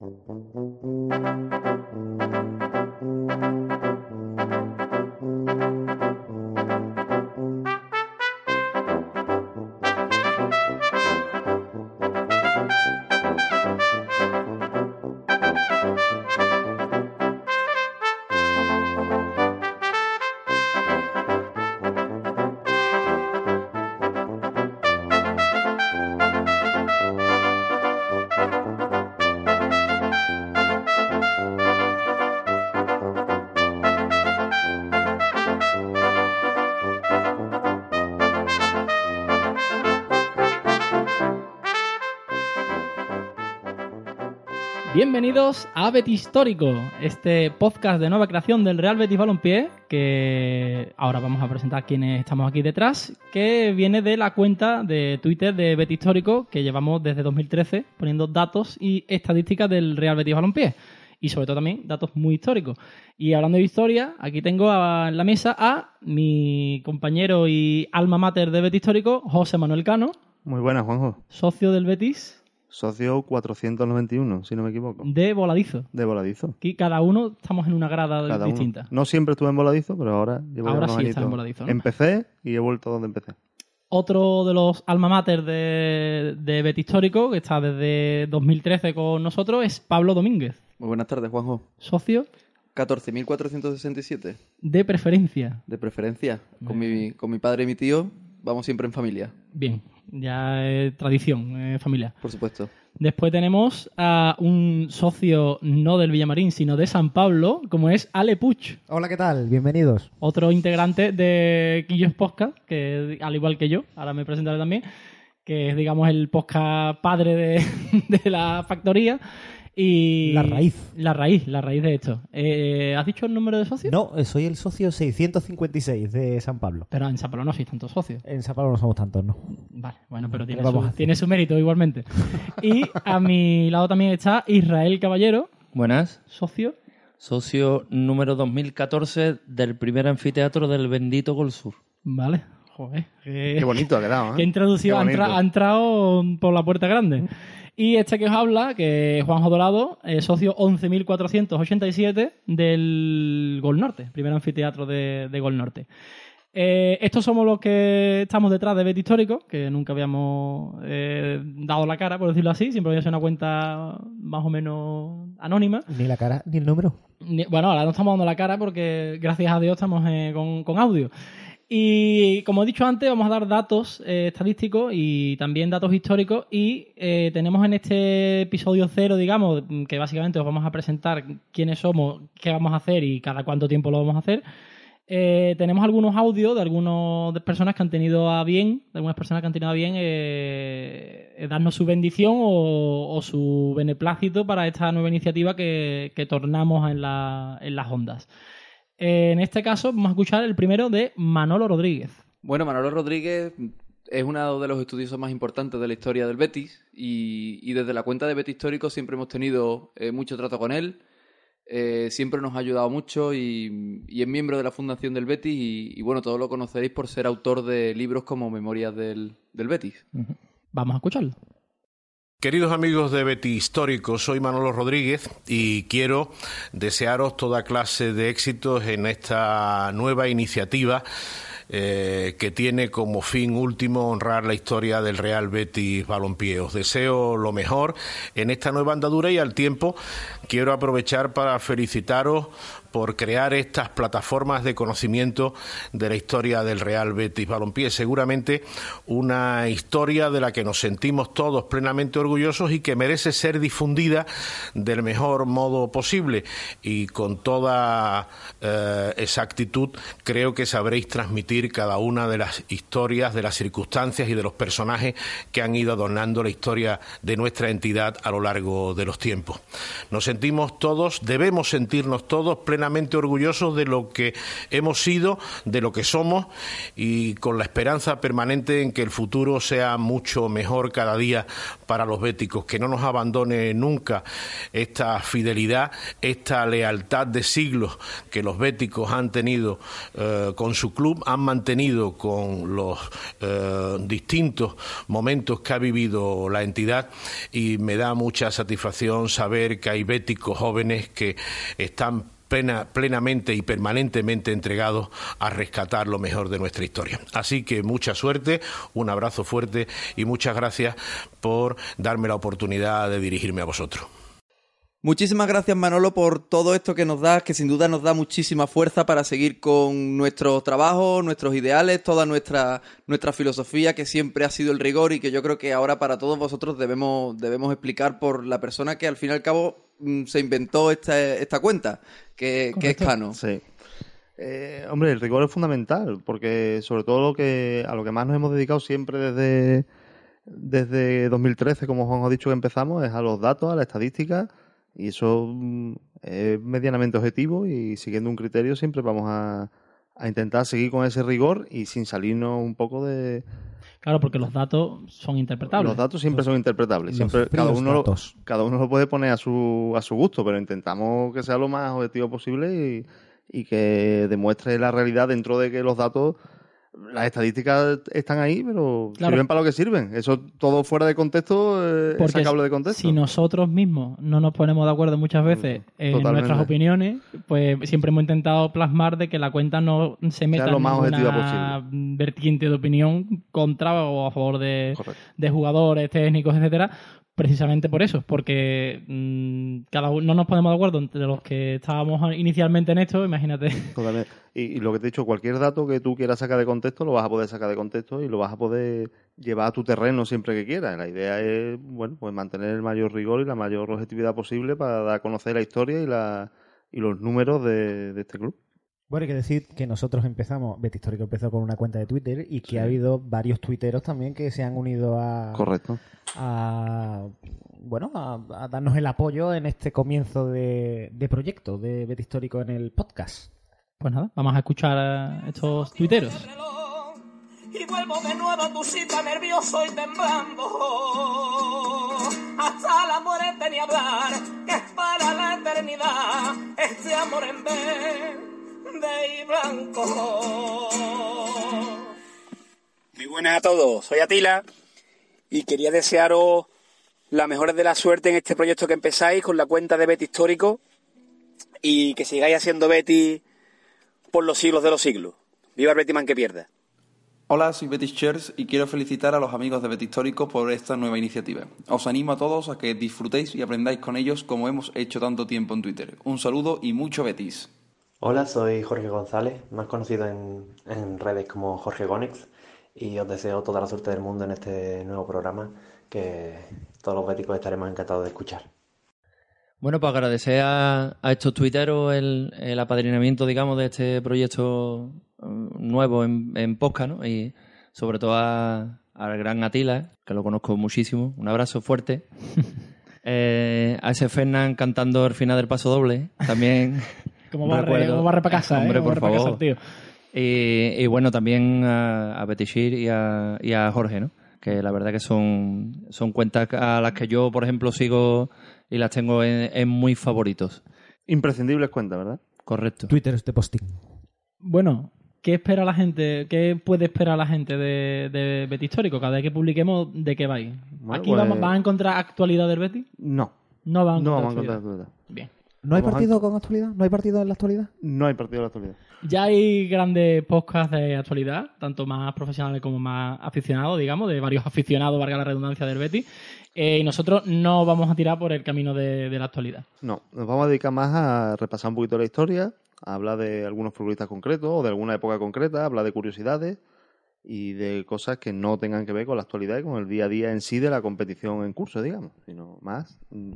Thank you. Bienvenidos a Betis Histórico, este podcast de nueva creación del Real Betis Balompié, que ahora vamos a presentar quienes estamos aquí detrás, que viene de la cuenta de Twitter de Betis Histórico, que llevamos desde 2013 poniendo datos y estadísticas del Real Betis Balompié. Y sobre todo también datos muy históricos. Y hablando de historia, aquí tengo en la mesa a mi compañero y alma mater de Betis Histórico, José Manuel Cano. Muy buenas, Juanjo. Socio del Betis. Socio 491, si no me equivoco. De voladizo. De voladizo. Aquí cada uno estamos en una grada Cada distinta. uno. No siempre estuve en voladizo, pero ahora llevo Ahora sí estás añitos. en voladizo, ¿no? Empecé y he vuelto donde empecé. Otro de los alma mater de, de Betis Histórico, que está desde 2013 con nosotros, es Pablo Domínguez, Muy buenas tardes, Juanjo. socio 14.467, de preferencia. de preferencia. Con mi, con mi padre y mi tío vamos siempre en familia, Bien, ya es tradición eh, familiar. por supuesto. Después tenemos a un socio no del Villamarín, sino de San Pablo, como es Ale Puch, Hola, ¿qué tal? Bienvenidos. otro integrante de Quillos Podcast, que al igual que yo, ahora me presentaré también, que es, digamos, el podcast padre de, de la factoría. Y La raíz. La raíz, la raíz de esto. Eh, ¿Has dicho el número de socios? No, eh, soy el socio 656 de San Pablo. Pero en San Pablo no sois tantos socios. En San Pablo no somos tantos, ¿no? Vale, bueno, pero tiene, ¿Qué vamos su, tiene su mérito igualmente. y a mi lado también está Israel Caballero, Buenas, socio. socio número 2014 del primer anfiteatro del bendito Gol Sur. Vale, joder. qué- Qué bonito ha quedado, ¿eh? que introducido, Qué ha, entra- bonito. ha entrado por la puerta grande. Y este que os habla, que es Juanjo Dorado, eh, socio 11.487 del Gol Norte, primer anfiteatro de, de Gol Norte. Eh, estos somos los que estamos detrás de Betis Histórico, que nunca habíamos eh, dado la cara, por decirlo así, siempre había sido una cuenta más o menos anónima. Ni la cara ni el número. Ni- Bueno, ahora no estamos dando la cara porque gracias a Dios estamos eh, con, con audio. Y como he dicho antes, vamos a dar datos eh, estadísticos y también datos históricos. Y eh, tenemos en este episodio cero, digamos, que básicamente os vamos a presentar quiénes somos, qué vamos a hacer y cada cuánto tiempo lo vamos a hacer. Eh, tenemos algunos audios de algunas personas que han tenido a bien, de algunas personas que han tenido a bien darnos su bendición o, o su beneplácito para esta nueva iniciativa que, que tornamos en, la- en las ondas. Eh, en este caso vamos a escuchar el primero de Manolo Rodríguez. Bueno, Manolo Rodríguez es uno de los estudiosos más importantes de la historia del Betis y, y desde la cuenta de Betis Histórico siempre hemos tenido eh, mucho trato con él. Eh, siempre nos ha ayudado mucho y, y es miembro de la fundación del Betis y, y, bueno, todos lo conoceréis por ser autor de libros como Memorias del, del Betis. Vamos a escucharlo. Queridos amigos de Betty Histórico, soy Manolo Rodríguez y quiero desearos toda clase de éxitos en esta nueva iniciativa eh, que tiene como fin último honrar la historia del Real Betis Balompié. Os deseo lo mejor en esta nueva andadura y al tiempo quiero aprovechar para felicitaros por crear estas plataformas de conocimiento de la historia del Real Betis Balompié. Seguramente una historia de la que nos sentimos todos plenamente orgullosos y que merece ser difundida del mejor modo posible. Y con toda eh, exactitud creo que sabréis transmitir cada una de las historias, de las circunstancias y de los personajes que han ido adornando la historia de nuestra entidad a lo largo de los tiempos. Nos sentimos todos, debemos sentirnos todos plenamente plenamente orgullosos de lo que hemos sido, de lo que somos y con la esperanza permanente en que el futuro sea mucho mejor cada día para los béticos, que no nos abandone nunca esta fidelidad, esta lealtad de siglos que los béticos han tenido eh, con su club, han mantenido con los eh, distintos momentos que ha vivido la entidad. Y me da mucha satisfacción saber que hay béticos jóvenes que están plena- plenamente y permanentemente entregados a rescatar lo mejor de nuestra historia. Así que mucha suerte, un abrazo fuerte y muchas gracias por darme la oportunidad de dirigirme a vosotros. Muchísimas gracias Manolo por todo esto que nos das, que sin duda nos da muchísima fuerza para seguir con nuestro trabajo, nuestros ideales, toda nuestra, nuestra filosofía que siempre ha sido el rigor y que yo creo que ahora para todos vosotros debemos, debemos explicar por la persona que al fin y al cabo mm, se inventó esta, esta cuenta, que, que es. Cano. Sí. Eh, hombre, el rigor es fundamental, porque sobre todo lo que a lo que más nos hemos dedicado siempre desde, desde 2013, como Juan ha dicho que empezamos, es a los datos, a la estadística, y eso es medianamente objetivo y siguiendo un criterio siempre vamos a, a intentar seguir con ese rigor y sin salirnos un poco de... Claro, porque los datos son interpretables. Los datos siempre son interpretables, siempre cada uno, lo, cada uno lo puede poner a su, a su gusto, pero intentamos que sea lo más objetivo posible y, y que demuestre la realidad dentro de que los datos, las estadísticas están ahí, pero Claro. sirven para lo que sirven. Eso todo fuera de contexto eh, es Porque sacable de contexto. Si nosotros mismos no nos ponemos de acuerdo muchas veces en Totalmente. nuestras opiniones, pues siempre hemos intentado plasmar de que la cuenta no se meta lo en más ninguna objetiva vertiente de opinión contra o a favor de, jugadores, técnicos, etcétera, precisamente por eso, porque mm, cada uno no nos ponemos de acuerdo entre los que estábamos inicialmente en esto, imagínate. Totalmente. Y, y lo que te he dicho, cualquier dato que tú quieras sacar de contexto, lo vas a poder sacar de contexto y lo vas a poder llevar a tu terreno siempre que quieras. La idea es, bueno, pues mantener el mayor rigor y la mayor objetividad posible para dar a conocer la historia y, la, y los números de, de este club. Bueno, hay que decir que nosotros empezamos, Betty Histórico empezó con una cuenta de Twitter y que ha habido varios tuiteros también que se han unido a, Correcto. a bueno, a, a darnos el apoyo en este comienzo de, de proyecto de Betty Histórico en el podcast. Pues nada, vamos a escuchar a estos tuiteros. y vuelvo de nuevo a tu cita nervioso y temblando. Hasta la muerte ni hablar, que es para la eternidad este amor en verde y blanco. Muy buenas a todos, soy Atila y quería desearos la mejor de la suerte en este proyecto que empezáis con la cuenta de Betty Histórico y que sigáis haciendo Betty por los siglos de los siglos. Viva el Bettyman que pierda. Hola, soy Betis Chers y quiero felicitar a los amigos de Betis Histórico por esta nueva iniciativa. Os animo a todos a que disfrutéis y aprendáis con ellos como hemos hecho tanto tiempo en Twitter. Un saludo y mucho Betis. Hola, soy Jorge González, más conocido en, en redes como Jorge Gonex, y os deseo toda la suerte del mundo en este nuevo programa que todos los béticos estaremos encantados de escuchar. Bueno, pues agradecer a, a estos tuiteros el, el apadrinamiento, digamos, de este proyecto eh, nuevo en, en Posca, ¿no? Y sobre todo a- al gran Atila, que lo conozco muchísimo. Un abrazo fuerte. Eh, a ese Fernán cantando el final del paso doble, también. Como barre, como barre para casa, ¿eh? Hombre, Como por barre pa' casa, favor. tío. Y, y bueno, también a, a Betishir y a, y a Jorge, ¿no? Que la verdad que son, son cuentas a las que yo, por ejemplo, sigo y las tengo en, en muy favoritos. Imprescindibles cuentas, ¿verdad? Correcto. Twitter de posting. Bueno, ¿qué espera la gente? ¿Qué puede esperar la gente de, de Betty Histórico? Cada vez que publiquemos, ¿de qué vais? Bueno, ¿Aquí pues- vamos, van a encontrar actualidad del Betty? No. No van a No encontrar vamos a encontrar actualidad. Bien. ¿No hay partido con actualidad? ¿No hay partido en la actualidad? No hay partido de la actualidad. Ya hay grandes podcasts de actualidad, tanto más profesionales como más aficionados, digamos, de varios aficionados, valga la redundancia del Betty. Eh, y nosotros no vamos a tirar por el camino de, de la actualidad. No, nos vamos a dedicar más a repasar un poquito la historia, a hablar de algunos futbolistas concretos o de alguna época concreta, a hablar de curiosidades y de cosas que no tengan que ver con la actualidad y con el día a día en sí de la competición en curso, digamos, sino más mm,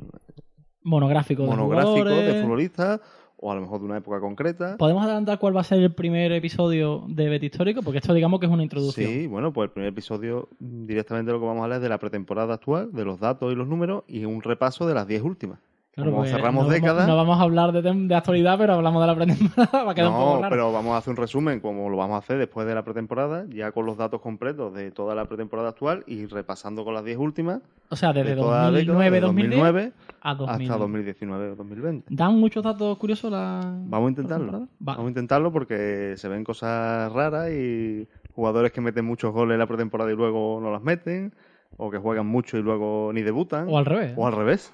Monográfico de monográficos jugadores. de futbolistas o a lo mejor de una época concreta. ¿Podemos adelantar cuál va a ser el primer episodio de Betty Histórico? Porque esto digamos que es una introducción. Sí, bueno, pues el primer episodio mm, directamente lo que vamos a hablar es de la pretemporada actual, de los datos y los números y un repaso de las 10 últimas. Claro, Como pues, cerramos no vamos- décadas. no vamos a hablar de, actualidad, pero hablamos de la pretemporada. Va a quedar un poco No, raro. pero vamos a hacer un resumen, como lo vamos a hacer después de la pretemporada, ya con los datos completos de toda la pretemporada actual y repasando con las 10 últimas. O sea, desde de toda la década, 2009, de 2009 a hasta 2020. 2019 o 2020. ¿Dan muchos datos curiosos la... Vamos a intentarlo. Vamos a intentarlo porque se ven cosas raras y jugadores que meten muchos goles en la pretemporada y luego no las meten, o que juegan mucho y luego ni debutan. O al revés. O al revés.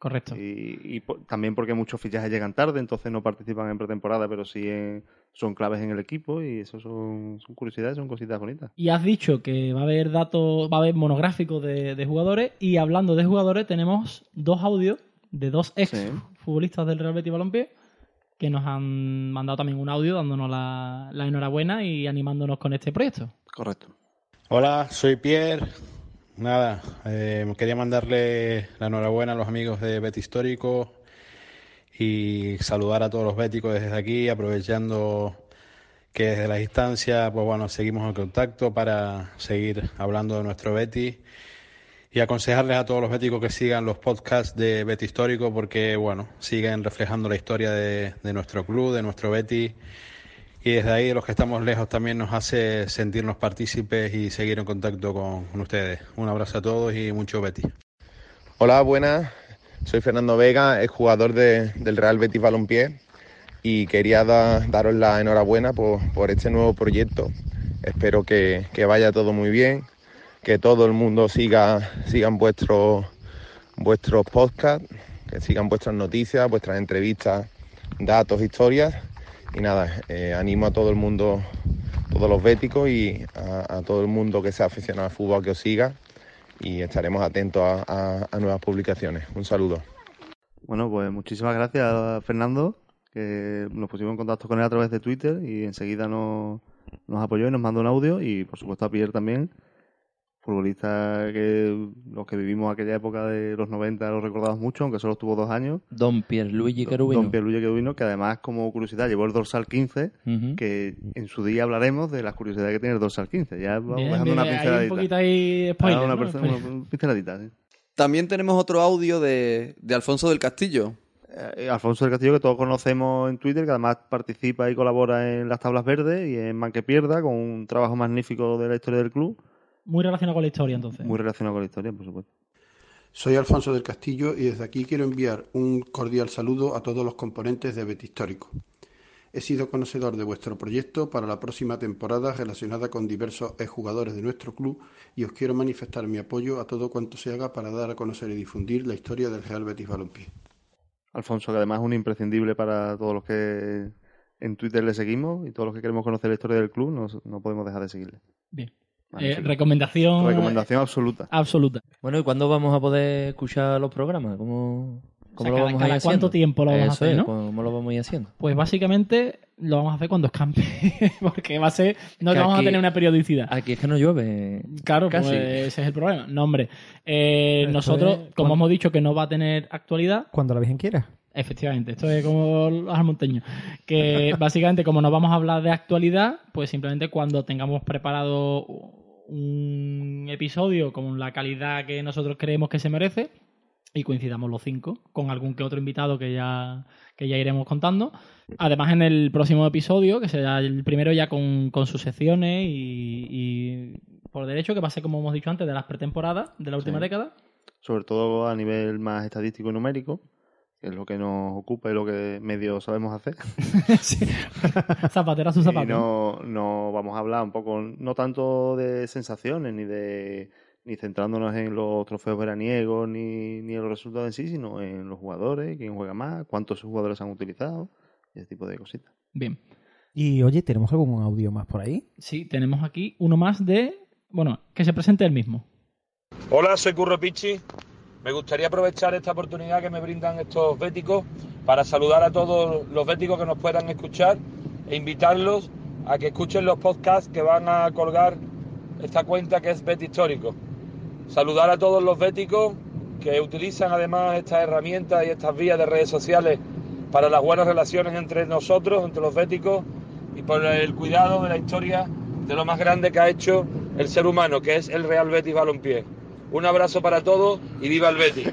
Correcto. Y, y po- también porque muchos fichajes llegan tarde, entonces no participan en pretemporada, pero sí en- son claves en el equipo y eso son, son curiosidades, son cositas bonitas. Y has dicho que va a haber datos, va a haber monográficos de, de jugadores. Y hablando de jugadores, tenemos dos audios de dos ex Sí. futbolistas del Real Betis Balompié que nos han mandado también un audio dándonos la, la enhorabuena y animándonos con este proyecto. Correcto. Hola, soy Pierre. Nada, eh, quería mandarle la enhorabuena a los amigos de Bet Histórico y saludar a todos los béticos desde aquí, aprovechando que desde la distancia, pues bueno, seguimos en contacto para seguir hablando de nuestro Betis y aconsejarles a todos los béticos que sigan los podcasts de Bet Histórico porque, bueno, siguen reflejando la historia de, de nuestro club, de nuestro Betis y desde ahí, los que estamos lejos, también nos hace sentirnos partícipes y seguir en contacto con, ustedes. Un abrazo a todos y mucho Betty. Hola, buenas. Soy Fernando Vega, es jugador de- del Real Betis Balompié y quería da- daros la enhorabuena por, este nuevo proyecto. Espero que, que vaya todo muy bien, que todo el mundo siga sigan vuestros vuestros podcasts, que sigan vuestras noticias, vuestras entrevistas, datos, historias. Y nada, eh, animo a todo el mundo, todos los béticos y a, todo el mundo que sea aficionado al fútbol que os siga y estaremos atentos a, a- a nuevas publicaciones. Un saludo. Bueno, pues muchísimas gracias, Fernando, que nos pusimos en contacto con él a través de Twitter y enseguida nos, nos apoyó y nos mandó un audio y por supuesto a Pierre también, futbolista que los que vivimos aquella época de los 90 lo recordamos mucho, aunque solo estuvo dos años. Don Pierluigi Cherubino. Don Pierluigi Cherubino, que además como curiosidad llevó el dorsal 15, Ujú. que en su día hablaremos de las curiosidades que tiene el dorsal 15. Ya vamos Bien, dejando bien, una hay un pinceladita. poquito ahí spoiler, Ah, una, pinceladita, sí. También tenemos otro audio de, de Alfonso del Castillo. Eh, Alfonso del Castillo, que todos conocemos en Twitter, que además participa y colabora en las tablas verdes y en Man que Pierda, con un trabajo magnífico de la historia del club, Muy relacionado con la historia, entonces. muy relacionado con la historia, por supuesto. Soy Alfonso del Castillo y desde aquí quiero enviar un cordial saludo a todos los componentes de Bet Histórico. He sido conocedor de vuestro proyecto para la próxima temporada relacionada con diversos jugadores de nuestro club y os quiero manifestar mi apoyo a todo cuanto se haga para dar a conocer y difundir la historia del Real Betis Balompié. Alfonso, que además es un imprescindible para todos los que en Twitter le seguimos y todos los que queremos conocer la historia del club, no, no podemos dejar de seguirle. Bien. Eh, recomendación. Recomendación absoluta. Absoluta. Bueno, ¿y cuándo vamos a poder escuchar los programas? ¿Cómo, cómo O sea, lo cada- vamos a cada ir cuánto haciendo? tiempo lo vamos a hacer, es, ¿no? ¿Cómo lo vamos a ir haciendo? Pues básicamente lo vamos a hacer cuando escampe. Porque va a ser. No Que vamos aquí- a tener una periodicidad. Aquí es que no llueve. Claro, casi. pues ese es el problema. No, hombre. Eh, nosotros, es como cuando- hemos dicho que no va a tener actualidad, Cuando la Virgen quiera. Efectivamente, esto es como los almonteños. Que básicamente, como no vamos a hablar de actualidad, pues simplemente cuando tengamos preparado un episodio con la calidad que nosotros creemos que se merece y coincidamos los cinco con algún que otro invitado que ya, que ya iremos contando. Además, en el próximo episodio, que será el primero ya con, con sus secciones y, y por derecho, que va a ser, como hemos dicho antes, de las pretemporadas de la última Sí. década. Sobre todo a nivel más estadístico y numérico, que es lo que nos ocupa y lo que medio sabemos hacer. Zapatera a su zapato. Y no, no vamos a hablar un poco, no tanto de sensaciones, ni de ni centrándonos en los trofeos veraniegos, ni, ni en los resultados en sí, sino en los jugadores, quién juega más, cuántos jugadores han utilizado, ese tipo de cositas. Bien. Y oye, ¿tenemos algún audio más por ahí? Sí, tenemos aquí uno más de. Bueno, que se presente el mismo. Hola, soy Curro Pichi. Me gustaría aprovechar esta oportunidad que me brindan estos béticos para saludar a todos los béticos que nos puedan escuchar e invitarlos a que escuchen los podcasts que van a colgar esta cuenta que es Bet Histórico. Saludar a todos los béticos que utilizan además estas herramientas y estas vías de redes sociales para las buenas relaciones entre nosotros, entre los béticos y por el cuidado de la historia de lo más grande que ha hecho el ser humano, que es el Real Betis Balompié. Un abrazo para todos y viva el.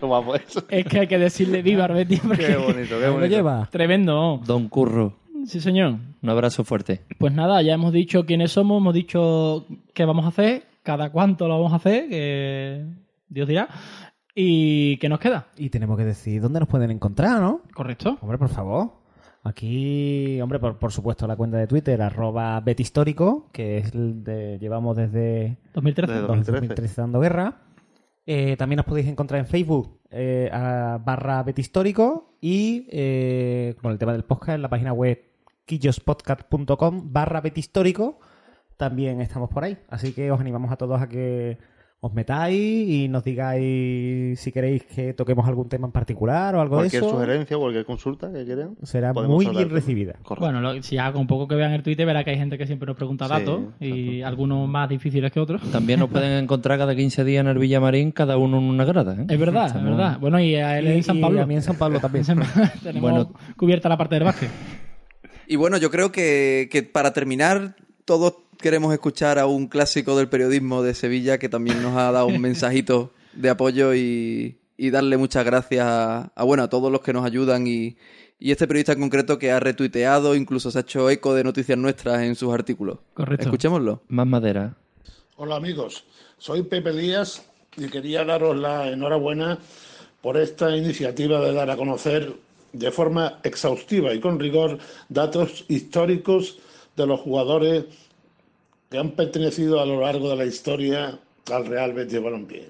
Lo eso. Es que hay que decirle viva al Betis. porque- Qué bonito, qué Lo bonito. lleva. Tremendo. Don Curro, Sí, señor. un abrazo fuerte. Pues nada, ya hemos dicho quiénes somos, hemos dicho qué vamos a hacer, cada cuánto lo vamos a hacer, que Dios dirá. ¿Y qué nos queda? Y tenemos que decir dónde nos pueden encontrar, ¿no? Correcto. Hombre, por favor. Aquí, hombre, por, por supuesto, la cuenta de Twitter, arroba betistórico, que es el de, llevamos desde 2013. Desde dos- 2013. 2013 dando guerra. Eh, también nos podéis encontrar en Facebook eh, a- barra betistórico y eh, con el tema del podcast en la página web quillospodcast.com barra betistórico. También estamos por ahí. Así que os animamos a todos a que os metáis y nos digáis si queréis que toquemos algún tema en particular o algo de Cualquier eso. sugerencia, cualquier consulta que quieran. Será muy bien recibida. Correcto. Bueno, lo- si ya con poco que vean el Twitter verá que hay gente que siempre nos pregunta Sí, datos y algunos más difíciles que otros. También nos pueden encontrar cada 15 días en el Villamarín, cada uno en una grada. ¿eh? Es verdad, es verdad. Bueno, y a él Y- en San y Pablo. a mí en San Pablo también. Tenemos Bueno. cubierta la parte del básquet. Y bueno, yo creo que, que para terminar, todos queremos escuchar a un clásico del periodismo de Sevilla que también nos ha dado un mensajito de apoyo y, y darle muchas gracias a, a, bueno, a todos los que nos ayudan y, y este periodista en concreto que ha retuiteado, incluso se ha hecho eco de noticias nuestras en sus artículos. Correcto. Escuchémoslo. Más madera. Hola amigos, soy Pepe Díaz y quería daros la enhorabuena por esta iniciativa de dar a conocer de forma exhaustiva y con rigor datos históricos de los jugadores que han pertenecido a lo largo de la historia al Real Betis Balompié.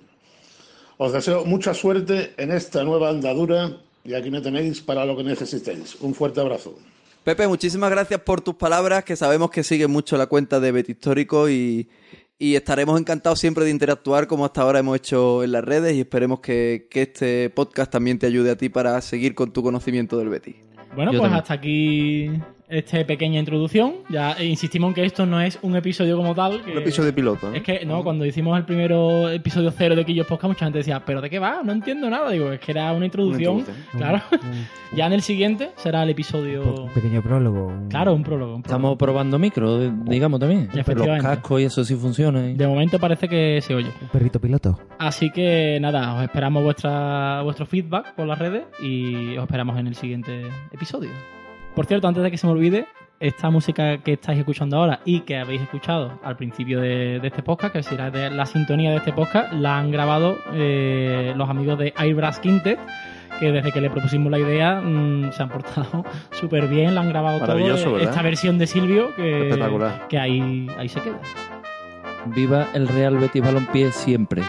Os deseo mucha suerte en esta nueva andadura y aquí me tenéis para lo que necesitéis. Un fuerte abrazo. Pepe, muchísimas gracias por tus palabras, que sabemos que sigues mucho la cuenta de Betis Histórico y, y estaremos encantados siempre de interactuar como hasta ahora hemos hecho en las redes y esperemos que, que este podcast también te ayude a ti para seguir con tu conocimiento del Betis. Bueno, Yo pues también. hasta aquí esta pequeña introducción. Ya eh, insistimos en que esto no es un episodio como tal. que- Un episodio piloto. ¿no? Es que, no, cuando hicimos el primero episodio cero de Quillos Podcast, mucha gente decía, ¿pero de qué va? No entiendo nada. Digo, es que era una introducción. introducción. Claro. ya en el siguiente será el episodio. Un pequeño prólogo. un- Claro, un prólogo. un prólogo. Estamos probando micro, eh, digamos también. Los Efectivamente. cascos y eso sí funciona. ¿eh? De momento parece que se oye. Un perrito piloto. Así que nada, os esperamos vuestra, vuestro feedback por las redes y os esperamos en el siguiente episodio. Por cierto, antes de que se me olvide, esta música que estáis escuchando ahora y que habéis escuchado al principio de, de este podcast, que será de la sintonía de este podcast, la han grabado eh, los amigos de Airbrush Quintet, que desde que le propusimos la idea mm, se han portado súper bien, la han grabado todo. Esta versión de Silvio, que, Espectacular. que ahí, ahí se queda. Viva el Real Betis Balompié siempre.